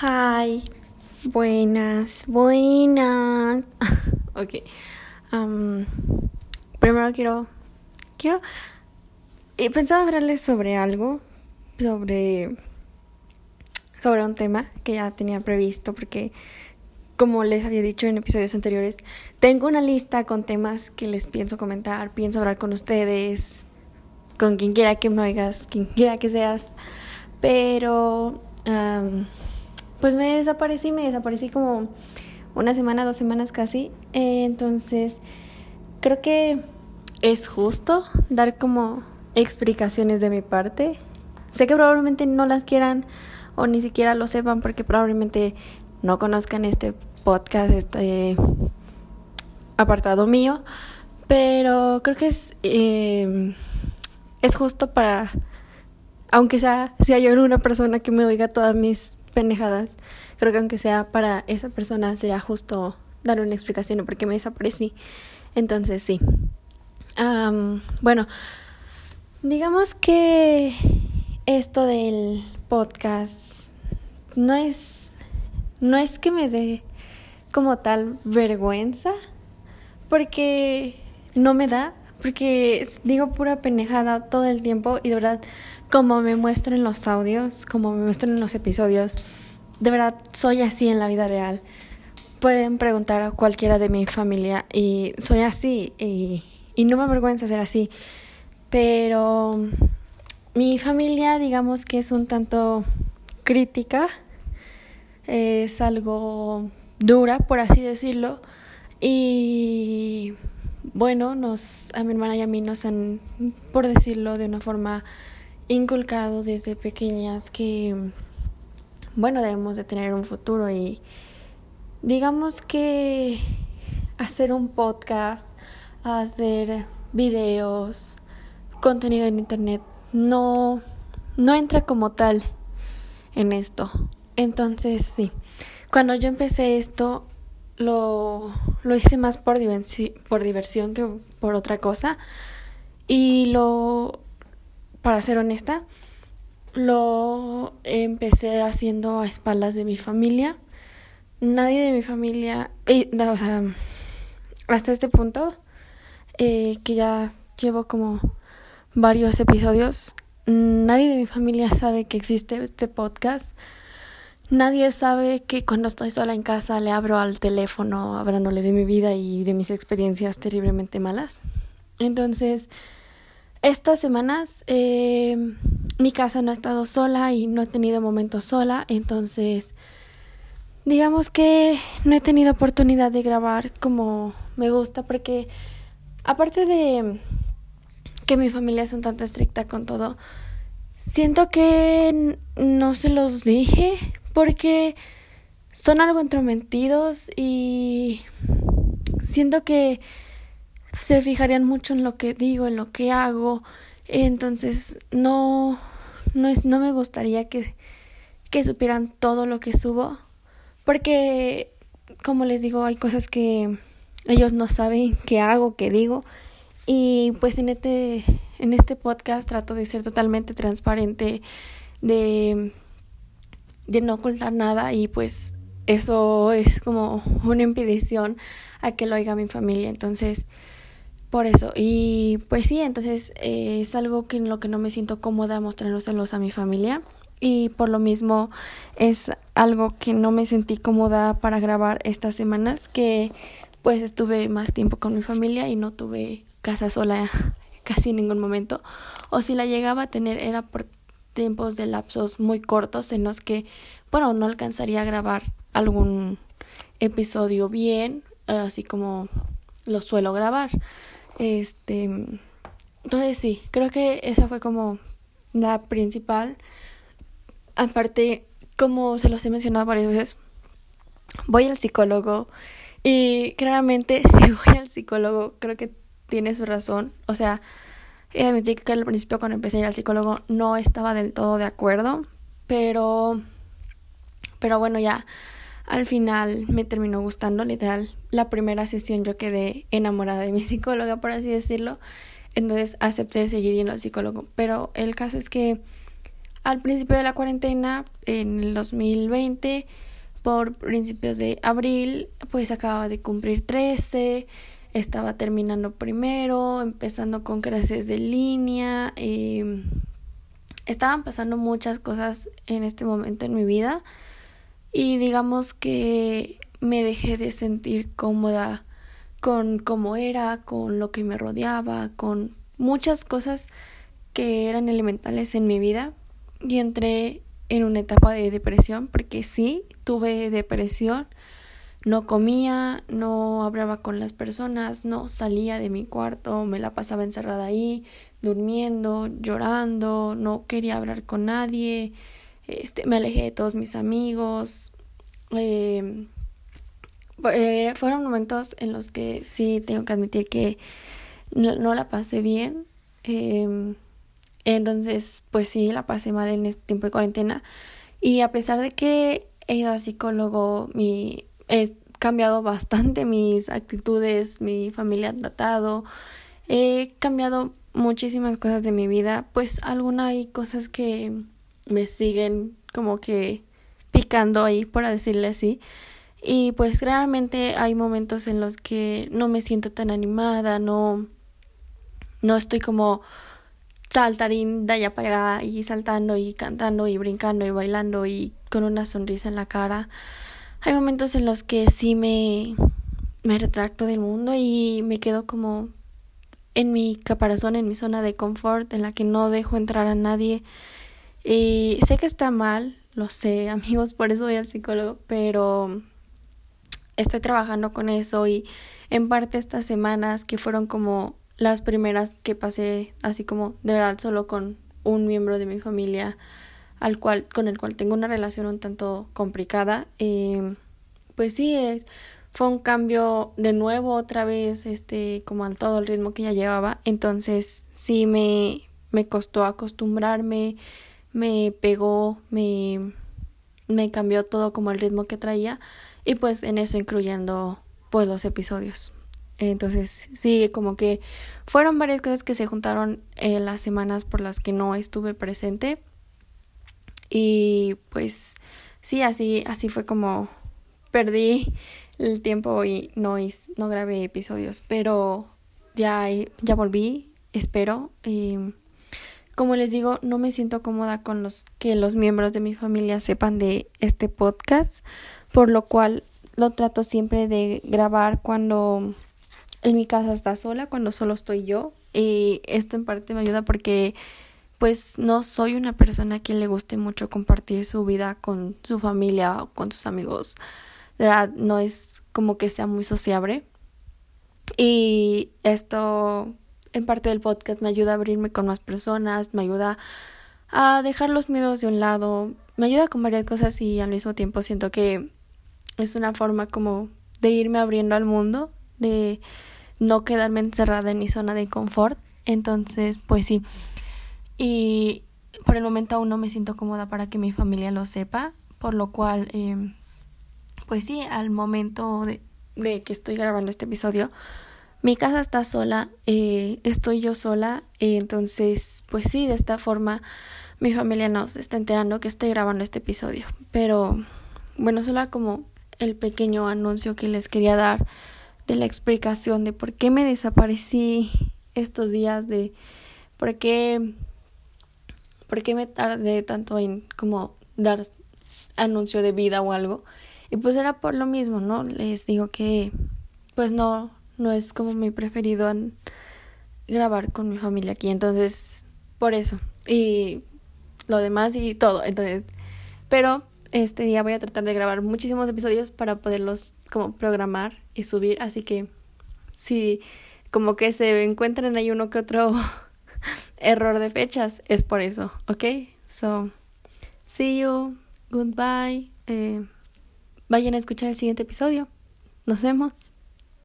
Hi, buenas, buenas. ok. Um, primero quiero, quiero, he pensado hablarles sobre algo, sobre, sobre un tema que ya tenía previsto porque, como les había dicho en episodios anteriores, tengo una lista con temas que les pienso comentar, pienso hablar con ustedes, con quien quiera que me oigas, quien quiera que seas, pero um, pues me desaparecí, me desaparecí como una semana, dos semanas casi. Eh, entonces, creo que es justo dar como explicaciones de mi parte. Sé que probablemente no las quieran o ni siquiera lo sepan porque probablemente no conozcan este podcast, este apartado mío, pero creo que es, eh, es justo para, aunque sea, si hay alguna persona que me oiga todas mis pendejadas. Creo que aunque sea para esa persona sería justo dar una explicación de por qué me desaparecí. Entonces sí. bueno, digamos que esto del podcast no es no es que me dé como tal vergüenza porque no me da porque digo pura penejada todo el tiempo y de verdad como me muestro en los audios, como me muestro en los episodios, de verdad soy así en la vida real. Pueden preguntar a cualquiera de mi familia y soy así y, y no me avergüenza ser así. Pero mi familia digamos que es un tanto crítica, es algo dura, por así decirlo. Y bueno, nos, a mi hermana y a mí nos han, por decirlo de una forma, inculcado desde pequeñas que, bueno, debemos de tener un futuro y digamos que hacer un podcast, hacer videos, contenido en internet, no, no entra como tal en esto. Entonces, sí, cuando yo empecé esto, lo, lo hice más por, por diversión que por otra cosa. Y lo, para ser honesta, lo empecé haciendo a espaldas de mi familia. Nadie de mi familia, o sea, hasta este punto, eh, que ya llevo como varios episodios, nadie de mi familia sabe que existe este podcast. Nadie sabe que cuando estoy sola en casa le abro al teléfono hablándole de mi vida y de mis experiencias terriblemente malas. Entonces, estas semanas eh, mi casa no ha estado sola y no he tenido momentos sola, entonces digamos que no he tenido oportunidad de grabar como me gusta porque aparte de que mi familia es un tanto estricta con todo, siento que no se los dije porque son algo entrometidos y siento que se fijarían mucho en lo que digo, en lo que hago. Entonces, no no es no me gustaría que que supieran todo lo que subo, porque como les digo, hay cosas que ellos no saben que hago, que digo y pues en este en este podcast trato de ser totalmente transparente de de no ocultar nada y pues eso es como una impedición a que lo oiga mi familia. Entonces, por eso. Y pues sí, entonces eh, es algo que en lo que no me siento cómoda mostrándoselos a mi familia. Y por lo mismo es algo que no me sentí cómoda para grabar estas semanas, que pues estuve más tiempo con mi familia y no tuve casa sola casi en ningún momento. O si la llegaba a tener era por tiempos de lapsos muy cortos en los que, bueno, no alcanzaría a grabar algún episodio bien, así como lo suelo grabar. Este, entonces sí, creo que esa fue como la principal. Aparte, como se los he mencionado varias veces, voy al psicólogo y claramente si voy al psicólogo creo que tiene su razón. O sea, y admití que al principio cuando empecé a ir al psicólogo no estaba del todo de acuerdo, pero pero bueno, ya al final me terminó gustando, literal. La primera sesión yo quedé enamorada de mi psicóloga, por así decirlo. Entonces acepté seguir yendo al psicólogo. Pero el caso es que al principio de la cuarentena, en el 2020, por principios de abril, pues acababa de cumplir 13, estaba terminando primero, empezando con clases de línea, eh, estaban pasando muchas cosas en este momento en mi vida y digamos que me dejé de sentir cómoda con cómo era, con lo que me rodeaba, con muchas cosas que eran elementales en mi vida. Y entré en una etapa de depresión porque sí, tuve depresión, no comía, no hablaba con las personas, no salía de mi cuarto, me la pasaba encerrada ahí, durmiendo, llorando, no quería hablar con nadie, este, me alejé de todos mis amigos. Eh, eh, fueron momentos en los que sí tengo que admitir que no, la pasé bien. Em, entonces, pues sí, la pasé mal en este tiempo de cuarentena. Y a pesar de que he ido al psicólogo, mi, he cambiado bastante mis actitudes, mi familia ha tratado, he cambiado muchísimas cosas de mi vida, pues algunas hay cosas que me siguen como que picando ahí, por decirle así. Y pues realmente hay momentos en los que no me siento tan animada, no, no estoy como saltarín de para allá y saltando y cantando y brincando y bailando y con una sonrisa en la cara. Hay momentos en los que sí me, me retracto del mundo y me quedo como en mi caparazón, en mi zona de confort, en la que no dejo entrar a nadie. Y sé que está mal, lo sé, amigos, por eso voy al psicólogo, pero estoy trabajando con eso y en parte estas semanas que fueron como las primeras que pasé así como de verdad solo con un miembro de mi familia al cual con el cual tengo una relación un tanto complicada eh, pues sí es fue un cambio de nuevo otra vez este como al todo el ritmo que ya llevaba. Entonces sí me me costó acostumbrarme me pegó me me cambió todo como el ritmo que traía y pues en eso incluyendo pues los episodios. Entonces, sí, como que fueron varias cosas que se juntaron en las semanas por las que no estuve presente. Y pues sí, así así fue como perdí el tiempo y no no grabé episodios, pero ya ya volví, espero. Y como les digo, no me siento cómoda con los que los miembros de mi familia sepan de este podcast por lo cual lo trato siempre de grabar cuando en mi casa está sola, cuando solo estoy yo. Y esto en parte me ayuda porque pues no soy una persona que le guste mucho compartir su vida con su familia o con sus amigos. De verdad, no es como que sea muy sociable. Y esto en parte del podcast me ayuda a abrirme con más personas, me ayuda a dejar los miedos de un lado, me ayuda con varias cosas y al mismo tiempo siento que es una forma como de irme abriendo al mundo, de no quedarme encerrada en mi zona de confort. Entonces, pues sí. Y por el momento aún no me siento cómoda para que mi familia lo sepa, por lo cual, eh, pues sí, al momento de, de, que estoy grabando este episodio, mi casa está sola, eh, estoy yo sola, entonces, pues sí, de esta forma mi familia nos está enterando que estoy grabando este episodio. Pero, bueno, solo como el pequeño anuncio que les quería dar de la explicación de por qué me desaparecí estos días, de por qué, por qué me tardé tanto en como dar anuncio de vida o algo. Y pues era por lo mismo, ¿no? Les digo que pues no, no es como mi preferido grabar con mi familia aquí, entonces por eso. Y lo demás y todo, entonces, pero este día voy a tratar de grabar muchísimos episodios para poderlos como programar y subir, así que si como que se encuentran ahí uno que otro error de fechas, es por eso, ¿ok? So, see you, goodbye, eh, vayan a escuchar el siguiente episodio, nos vemos.